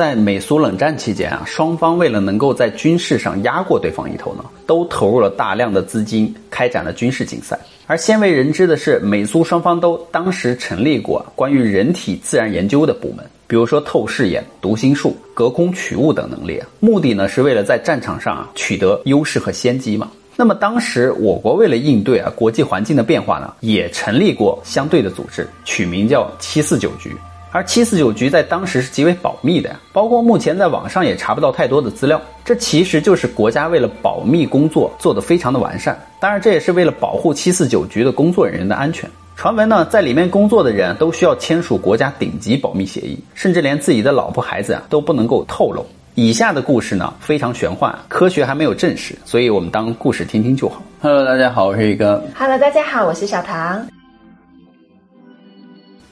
在美苏冷战期间啊，双方为了能够在军事上压过对方一头呢，都投入了大量的资金，开展了军事竞赛。而鲜为人知的是，美苏双方都当时成立过关于人体自然研究的部门，比如说透视眼、读心术、隔空取物等能力，目的呢是为了在战场上啊取得优势和先机嘛。那么当时我国为了应对啊国际环境的变化呢，也成立过相对的组织，取名叫七四九局。而七四九局在当时是极为保密的呀，包括目前在网上也查不到太多的资料。这其实就是国家为了保密工作做得非常的完善，当然这也是为了保护七四九局的工作人员的安全。传闻呢，在里面工作的人都需要签署国家顶级保密协议，甚至连自己的老婆孩子啊都不能够透露。以下的故事呢非常玄幻，科学还没有证实，所以我们当故事听听就好。Hello，大家好，我是宇哥。Hello，大家好，我是小唐。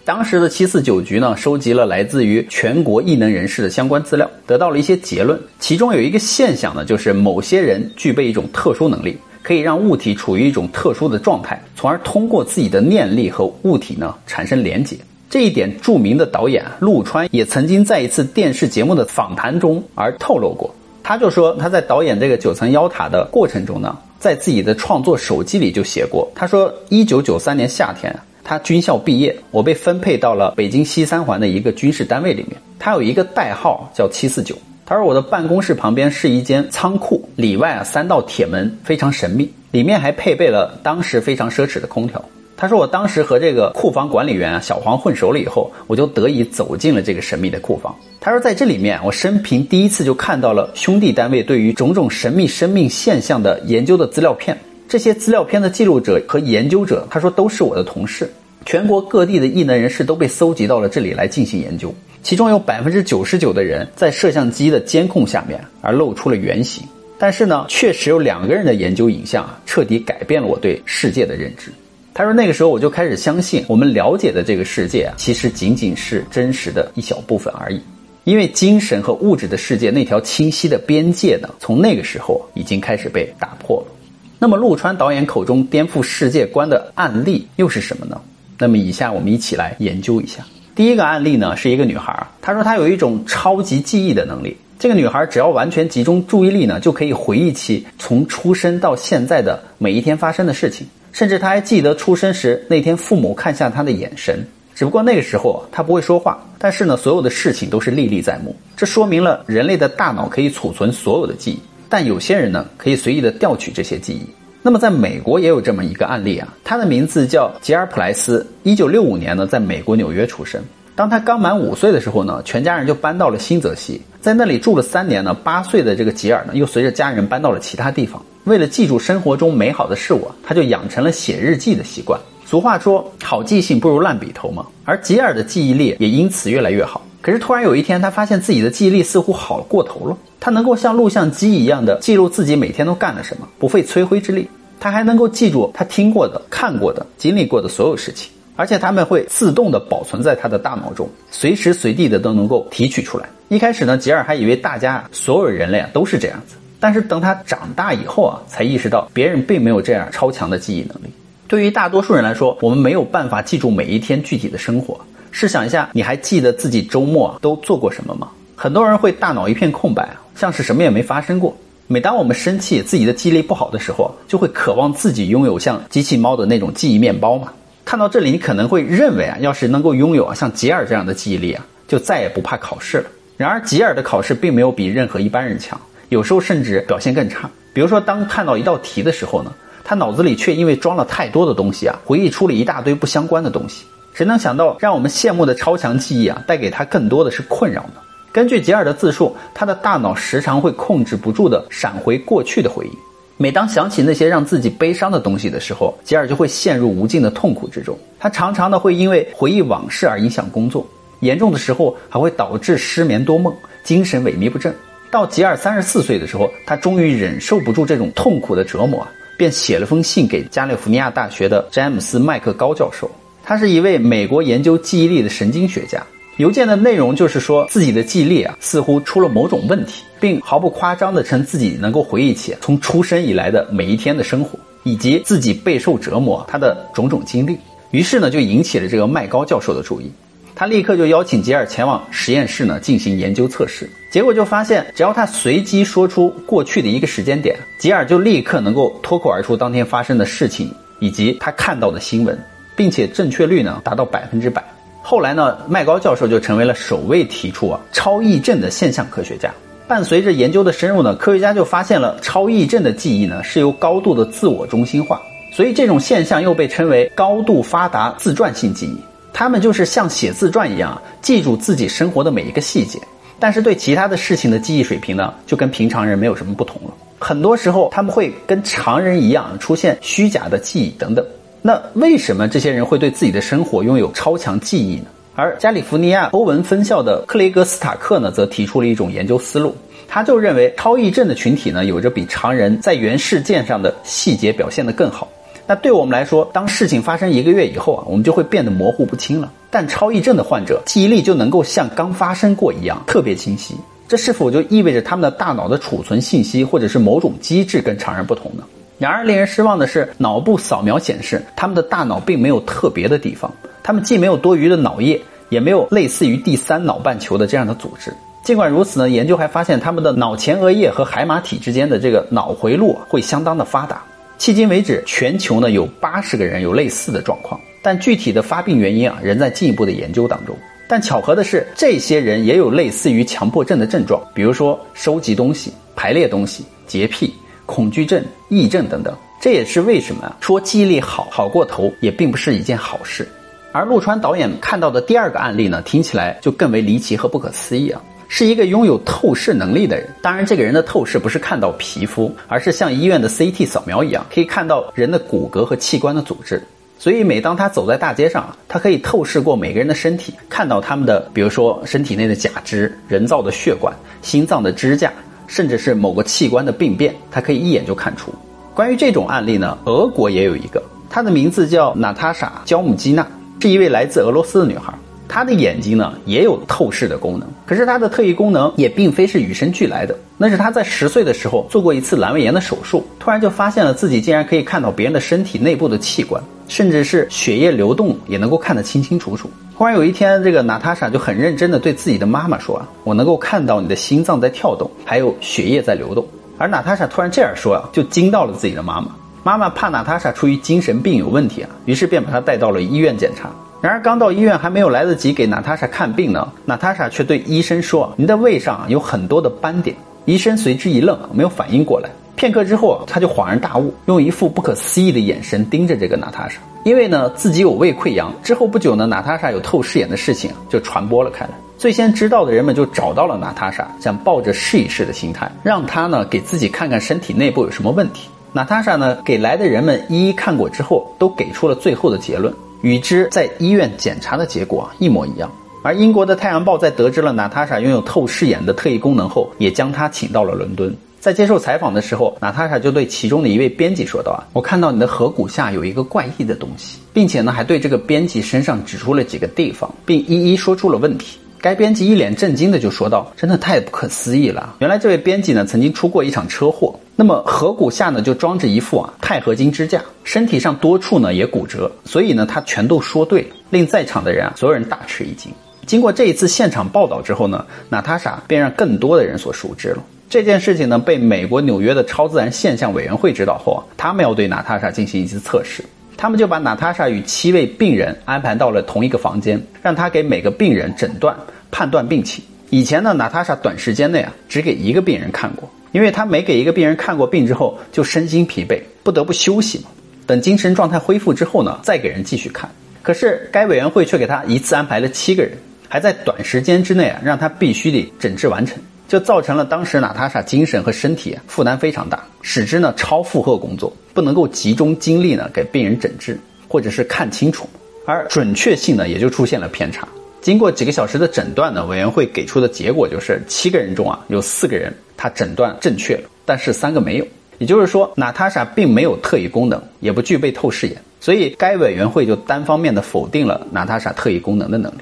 当时的七四九局呢，收集了来自于全国异能人士的相关资料，得到了一些结论。其中有一个现象呢，就是某些人具备一种特殊能力，可以让物体处于一种特殊的状态，从而通过自己的念力和物体呢产生连结。这一点，著名的导演陆川也曾经在一次电视节目的访谈中而透露过。他就说他在导演这个九层妖塔的过程中呢，在自己的创作手记里就写过，他说一九九三年夏天。他军校毕业，我被分配到了北京西三环的一个军事单位里面。他有一个代号叫七四九。他说我的办公室旁边是一间仓库，里外啊三道铁门，非常神秘，里面还配备了当时非常奢侈的空调。他说我当时和这个库房管理员啊小黄混熟了以后，我就得以走进了这个神秘的库房。他说在这里面，我生平第一次就看到了兄弟单位对于种种神秘生命现象的研究的资料片。这些资料片的记录者和研究者，他说都是我的同事。全国各地的异能人士都被搜集到了这里来进行研究，其中有百分之九十九的人在摄像机的监控下面而露出了原形。但是呢，确实有两个人的研究影像啊，彻底改变了我对世界的认知。他说那个时候我就开始相信，我们了解的这个世界啊，其实仅仅是真实的一小部分而已。因为精神和物质的世界那条清晰的边界呢，从那个时候已经开始被打破了。那么，陆川导演口中颠覆世界观的案例又是什么呢？那么，以下我们一起来研究一下。第一个案例呢，是一个女孩，她说她有一种超级记忆的能力。这个女孩只要完全集中注意力呢，就可以回忆起从出生到现在的每一天发生的事情，甚至她还记得出生时那天父母看向她的眼神。只不过那个时候她不会说话，但是呢，所有的事情都是历历在目。这说明了人类的大脑可以储存所有的记忆。但有些人呢，可以随意的调取这些记忆。那么，在美国也有这么一个案例啊，他的名字叫吉尔普莱斯，一九六五年呢，在美国纽约出生。当他刚满五岁的时候呢，全家人就搬到了新泽西，在那里住了三年呢。八岁的这个吉尔呢，又随着家人搬到了其他地方。为了记住生活中美好的事物，啊他就养成了写日记的习惯。俗话说，好记性不如烂笔头嘛。而吉尔的记忆力也因此越来越好。可是突然有一天，他发现自己的记忆力似乎好过头了。他能够像录像机一样的记录自己每天都干了什么，不费吹灰之力。他还能够记住他听过的、看过的、经历过的所有事情，而且他们会自动的保存在他的大脑中，随时随地的都能够提取出来。一开始呢，吉尔还以为大家所有人类啊都是这样子，但是等他长大以后啊，才意识到别人并没有这样超强的记忆能力。对于大多数人来说，我们没有办法记住每一天具体的生活。试想一下，你还记得自己周末都做过什么吗？很多人会大脑一片空白，像是什么也没发生过。每当我们生气、自己的记忆力不好的时候，就会渴望自己拥有像机器猫的那种记忆面包嘛。看到这里，你可能会认为啊，要是能够拥有啊像吉尔这样的记忆力啊，就再也不怕考试了。然而，吉尔的考试并没有比任何一般人强，有时候甚至表现更差。比如说，当看到一道题的时候呢，他脑子里却因为装了太多的东西啊，回忆出了一大堆不相关的东西。谁能想到，让我们羡慕的超强记忆啊，带给他更多的是困扰呢？根据吉尔的自述，他的大脑时常会控制不住地闪回过去的回忆。每当想起那些让自己悲伤的东西的时候，吉尔就会陷入无尽的痛苦之中。他常常的会因为回忆往事而影响工作，严重的时候还会导致失眠多梦、精神萎靡不振。到吉尔三十四岁的时候，他终于忍受不住这种痛苦的折磨，便写了封信给加利福尼亚大学的詹姆斯·麦克高教授。他是一位美国研究记忆力的神经学家。邮件的内容就是说自己的记忆力啊似乎出了某种问题，并毫不夸张地称自己能够回忆起从出生以来的每一天的生活，以及自己备受折磨他的种种经历。于是呢，就引起了这个麦高教授的注意。他立刻就邀请吉尔前往实验室呢进行研究测试。结果就发现，只要他随机说出过去的一个时间点，吉尔就立刻能够脱口而出当天发生的事情以及他看到的新闻，并且正确率呢达到百分之百。后来呢，麦高教授就成为了首位提出啊超忆症的现象科学家。伴随着研究的深入呢，科学家就发现了超忆症的记忆呢是由高度的自我中心化，所以这种现象又被称为高度发达自传性记忆。他们就是像写自传一样，记住自己生活的每一个细节。但是对其他的事情的记忆水平呢，就跟平常人没有什么不同了。很多时候他们会跟常人一样出现虚假的记忆等等。那为什么这些人会对自己的生活拥有超强记忆呢？而加利福尼亚欧文分校的克雷格斯塔克呢，则提出了一种研究思路。他就认为超忆症的群体呢，有着比常人在原事件上的细节表现得更好。那对我们来说，当事情发生一个月以后啊，我们就会变得模糊不清了。但超忆症的患者记忆力就能够像刚发生过一样特别清晰，这是否就意味着他们的大脑的储存信息或者是某种机制跟常人不同呢？然而，令人失望的是，脑部扫描显示他们的大脑并没有特别的地方，他们既没有多余的脑叶，也没有类似于第三脑半球的这样的组织。尽管如此呢，研究还发现他们的脑前额叶和海马体之间的这个脑回路会相当的发达。迄今为止，全球呢有八十个人有类似的状况，但具体的发病原因啊仍在进一步的研究当中。但巧合的是，这些人也有类似于强迫症的症状，比如说收集东西、排列东西、洁癖、恐惧症、癔症等等。这也是为什么说记忆力好好过头也并不是一件好事。而陆川导演看到的第二个案例呢，听起来就更为离奇和不可思议啊。是一个拥有透视能力的人，当然，这个人的透视不是看到皮肤，而是像医院的 CT 扫描一样，可以看到人的骨骼和器官的组织。所以，每当他走在大街上，他可以透视过每个人的身体，看到他们的，比如说身体内的假肢、人造的血管、心脏的支架，甚至是某个器官的病变，他可以一眼就看出。关于这种案例呢，俄国也有一个，她的名字叫娜塔莎·焦姆基娜，是一位来自俄罗斯的女孩。他的眼睛呢也有透视的功能，可是他的特异功能也并非是与生俱来的。那是他在十岁的时候做过一次阑尾炎的手术，突然就发现了自己竟然可以看到别人的身体内部的器官，甚至是血液流动也能够看得清清楚楚。忽然有一天，这个娜塔莎就很认真地对自己的妈妈说：“啊，我能够看到你的心脏在跳动，还有血液在流动。”而娜塔莎突然这样说啊，就惊到了自己的妈妈。妈妈怕娜塔莎出于精神病有问题啊，于是便把她带到了医院检查。然而，刚到医院还没有来得及给娜塔莎看病呢，娜塔莎却对医生说：“您的胃上有很多的斑点。”医生随之一愣，没有反应过来。片刻之后，他就恍然大悟，用一副不可思议的眼神盯着这个娜塔莎。因为呢，自己有胃溃疡。之后不久呢，娜塔莎有透视眼的事情就传播了开来。最先知道的人们就找到了娜塔莎，想抱着试一试的心态，让她呢给自己看看身体内部有什么问题。娜塔莎呢给来的人们一一看过之后，都给出了最后的结论。与之在医院检查的结果一模一样，而英国的《太阳报》在得知了娜塔莎拥有透视眼的特异功能后，也将她请到了伦敦。在接受采访的时候，娜塔莎就对其中的一位编辑说道：“啊，我看到你的颌骨下有一个怪异的东西，并且呢，还对这个编辑身上指出了几个地方，并一一说出了问题。”该编辑一脸震惊的就说道：“真的太不可思议了！原来这位编辑呢，曾经出过一场车祸。那么颌骨下呢，就装着一副啊钛合金支架，身体上多处呢也骨折，所以呢，他全都说对了，令在场的人啊，所有人大吃一惊。经过这一次现场报道之后呢，娜塔莎便让更多的人所熟知了。这件事情呢，被美国纽约的超自然现象委员会知道后啊，他们要对娜塔莎进行一次测试。”他们就把娜塔莎与七位病人安排到了同一个房间，让他给每个病人诊断、判断病情。以前呢，娜塔莎短时间内啊只给一个病人看过，因为他每给一个病人看过病之后就身心疲惫，不得不休息嘛。等精神状态恢复之后呢，再给人继续看。可是该委员会却给他一次安排了七个人，还在短时间之内啊让他必须得诊治完成。就造成了当时娜塔莎精神和身体负担非常大，使之呢超负荷工作，不能够集中精力呢给病人诊治或者是看清楚，而准确性呢也就出现了偏差。经过几个小时的诊断呢，委员会给出的结果就是七个人中啊有四个人他诊断正确了，但是三个没有，也就是说娜塔莎并没有特异功能，也不具备透视眼，所以该委员会就单方面的否定了娜塔莎特异功能的能力。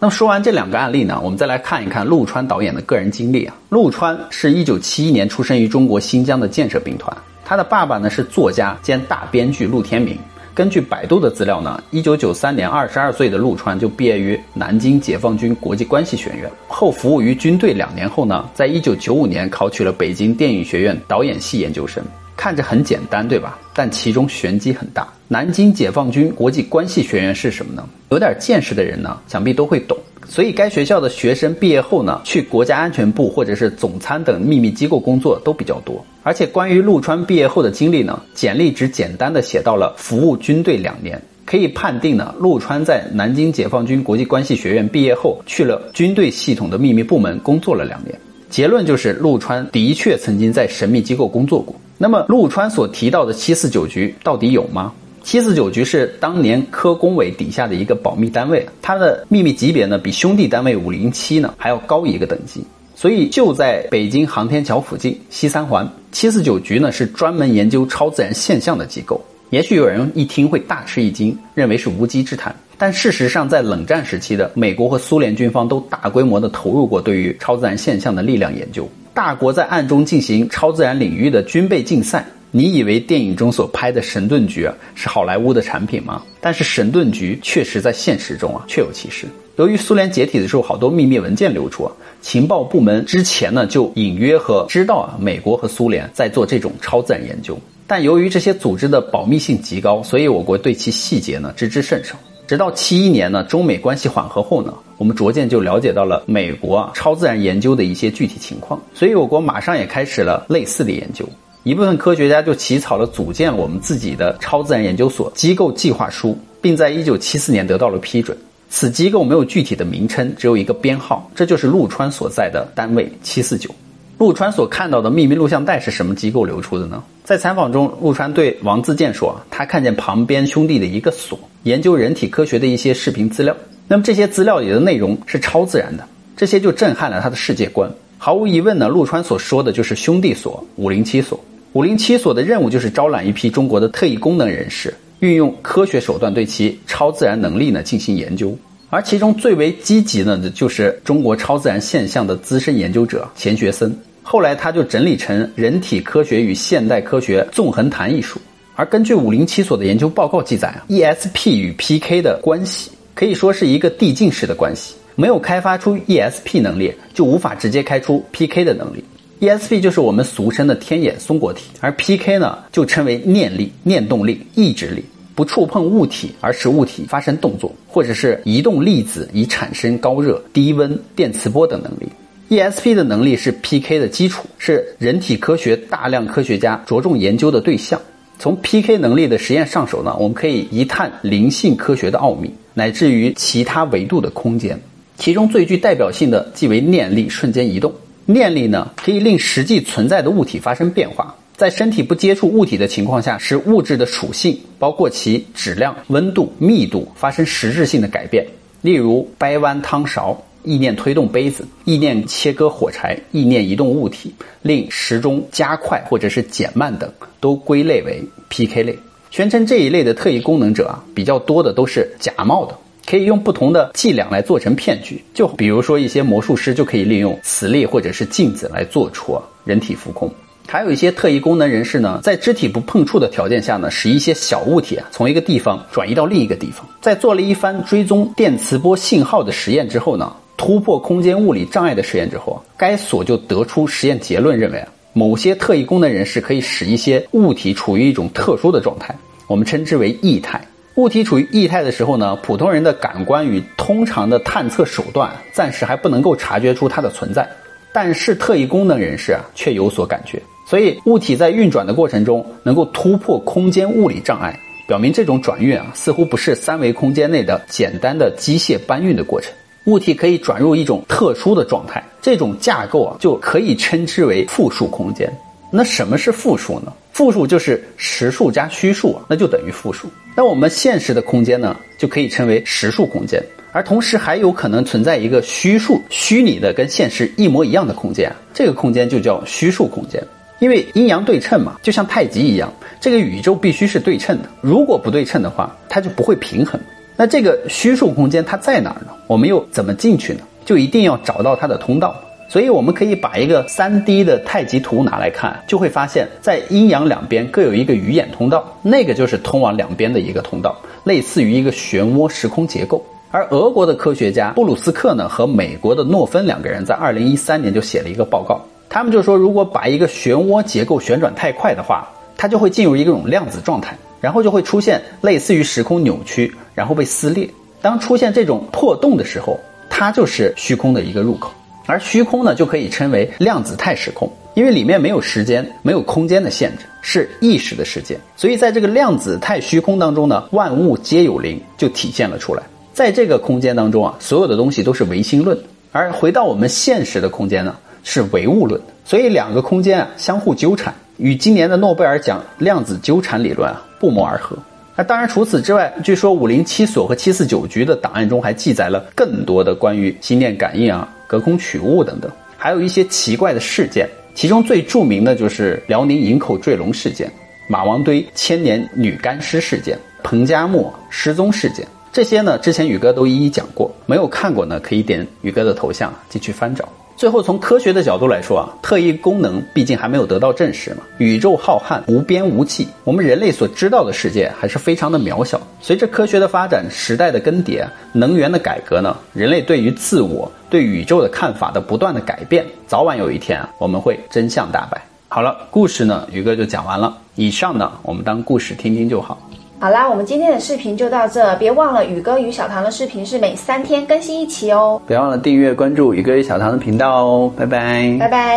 那么说完这两个案例呢，我们再来看一看陆川导演的个人经历啊。陆川是一九七一年出生于中国新疆的建设兵团，他的爸爸呢是作家兼大编剧陆天明，根据百度的资料呢，一九九三年，二十二岁的陆川就毕业于南京解放军国际关系学院，后服务于军队两年后呢，在一九九五年考取了北京电影学院导演系研究生。看着很简单，对吧？但其中玄机很大。南京解放军国际关系学院是什么呢？有点见识的人呢，想必都会懂。所以该学校的学生毕业后呢，去国家安全部或者是总参等秘密机构工作都比较多。而且关于陆川毕业后的经历呢，简历只简单的写到了服务军队两年，可以判定呢，陆川在南京解放军国际关系学院毕业后去了军队系统的秘密部门工作了两年。结论就是陆川的确曾经在神秘机构工作过。那么陆川所提到的七四九局到底有吗？七四九局是当年科工委底下的一个保密单位，它的秘密级别呢比兄弟单位五零七呢还要高一个等级，所以就在北京航天桥附近西三环。七四九局呢是专门研究超自然现象的机构。也许有人一听会大吃一惊，认为是无稽之谈。但事实上，在冷战时期的美国和苏联军方都大规模的投入过对于超自然现象的力量研究，大国在暗中进行超自然领域的军备竞赛。你以为电影中所拍的神盾局啊是好莱坞的产品吗？但是神盾局确实在现实中啊确有其事。由于苏联解体的时候好多秘密文件流出啊，情报部门之前呢就隐约和知道啊美国和苏联在做这种超自然研究，但由于这些组织的保密性极高，所以我国对其细节呢知之甚少。直到七一年呢中美关系缓和后呢，我们逐渐就了解到了美国啊超自然研究的一些具体情况，所以我国马上也开始了类似的研究。一部分科学家就起草了组建我们自己的超自然研究所机构计划书，并在一九七四年得到了批准。此机构没有具体的名称，只有一个编号，这就是陆川所在的单位七四九。陆川所看到的秘密录像带是什么机构流出的呢？在采访中，陆川对王自健说：“他看见旁边兄弟的一个所研究人体科学的一些视频资料，那么这些资料里的内容是超自然的，这些就震撼了他的世界观。毫无疑问呢，陆川所说的就是兄弟所五零七所。”五零七所的任务就是招揽一批中国的特异功能人士，运用科学手段对其超自然能力呢进行研究。而其中最为积极的，就是中国超自然现象的资深研究者钱学森。后来他就整理成《人体科学与现代科学纵横谈》一书。而根据五零七所的研究报告记载啊，ESP 与 PK 的关系可以说是一个递进式的关系。没有开发出 ESP 能力，就无法直接开出 PK 的能力。ESP 就是我们俗称的天眼松果体，而 PK 呢就称为念力、念动力、意志力，不触碰物体而使物体发生动作，或者是移动粒子以产生高热、低温、电磁波等能力。ESP 的能力是 PK 的基础，是人体科学大量科学家着重研究的对象。从 PK 能力的实验上手呢，我们可以一探灵性科学的奥秘，乃至于其他维度的空间。其中最具代表性的即为念力瞬间移动。念力呢，可以令实际存在的物体发生变化，在身体不接触物体的情况下，使物质的属性，包括其质量、温度、密度，发生实质性的改变。例如，掰弯汤勺，意念推动杯子，意念切割火柴，意念移动物体，令时钟加快或者是减慢等，都归类为 PK 类。宣称这一类的特异功能者啊，比较多的都是假冒的。可以用不同的伎俩来做成骗局，就比如说一些魔术师就可以利用磁力或者是镜子来做出人体浮空，还有一些特异功能人士呢，在肢体不碰触的条件下呢，使一些小物体啊从一个地方转移到另一个地方。在做了一番追踪电磁波信号的实验之后呢，突破空间物理障碍的实验之后，该所就得出实验结论，认为啊，某些特异功能人士可以使一些物体处于一种特殊的状态，我们称之为异态。物体处于液态的时候呢，普通人的感官与通常的探测手段暂时还不能够察觉出它的存在，但是特异功能人士啊却有所感觉。所以物体在运转的过程中能够突破空间物理障碍，表明这种转运啊似乎不是三维空间内的简单的机械搬运的过程，物体可以转入一种特殊的状态，这种架构啊就可以称之为复数空间。那什么是复数呢？复数就是实数加虚数啊，那就等于复数。那我们现实的空间呢，就可以称为实数空间，而同时还有可能存在一个虚数、虚拟的跟现实一模一样的空间，这个空间就叫虚数空间。因为阴阳对称嘛，就像太极一样，这个宇宙必须是对称的，如果不对称的话，它就不会平衡。那这个虚数空间它在哪儿呢？我们又怎么进去呢？就一定要找到它的通道。所以我们可以把一个三 D 的太极图拿来看，就会发现，在阴阳两边各有一个鱼眼通道，那个就是通往两边的一个通道，类似于一个漩涡时空结构。而俄国的科学家布鲁斯克呢和美国的诺芬两个人在二零一三年就写了一个报告，他们就说，如果把一个漩涡结构旋转太快的话，它就会进入一种量子状态，然后就会出现类似于时空扭曲，然后被撕裂。当出现这种破洞的时候，它就是虚空的一个入口。而虚空呢，就可以称为量子态时空，因为里面没有时间、没有空间的限制，是意识的世界。所以在这个量子态虚空当中呢，万物皆有灵就体现了出来。在这个空间当中啊，所有的东西都是唯心论，而回到我们现实的空间呢，是唯物论。所以两个空间啊相互纠缠，与今年的诺贝尔奖量子纠缠理论啊不谋而合。那当然，除此之外，据说五零七所和七四九局的档案中还记载了更多的关于心电感应啊。隔空取物等等，还有一些奇怪的事件，其中最著名的就是辽宁营口坠龙事件、马王堆千年女干尸事件、彭加木失踪事件。这些呢，之前宇哥都一一讲过，没有看过呢，可以点宇哥的头像进去翻找。最后，从科学的角度来说啊，特异功能毕竟还没有得到证实嘛。宇宙浩瀚无边无际，我们人类所知道的世界还是非常的渺小。随着科学的发展，时代的更迭，能源的改革呢，人类对于自我、对宇宙的看法的不断的改变，早晚有一天啊，我们会真相大白。好了，故事呢，宇哥就讲完了。以上呢，我们当故事听听就好。好啦，我们今天的视频就到这，别忘了宇哥与小唐的视频是每三天更新一期哦，别忘了订阅关注宇哥与小唐的频道哦，拜拜，拜拜。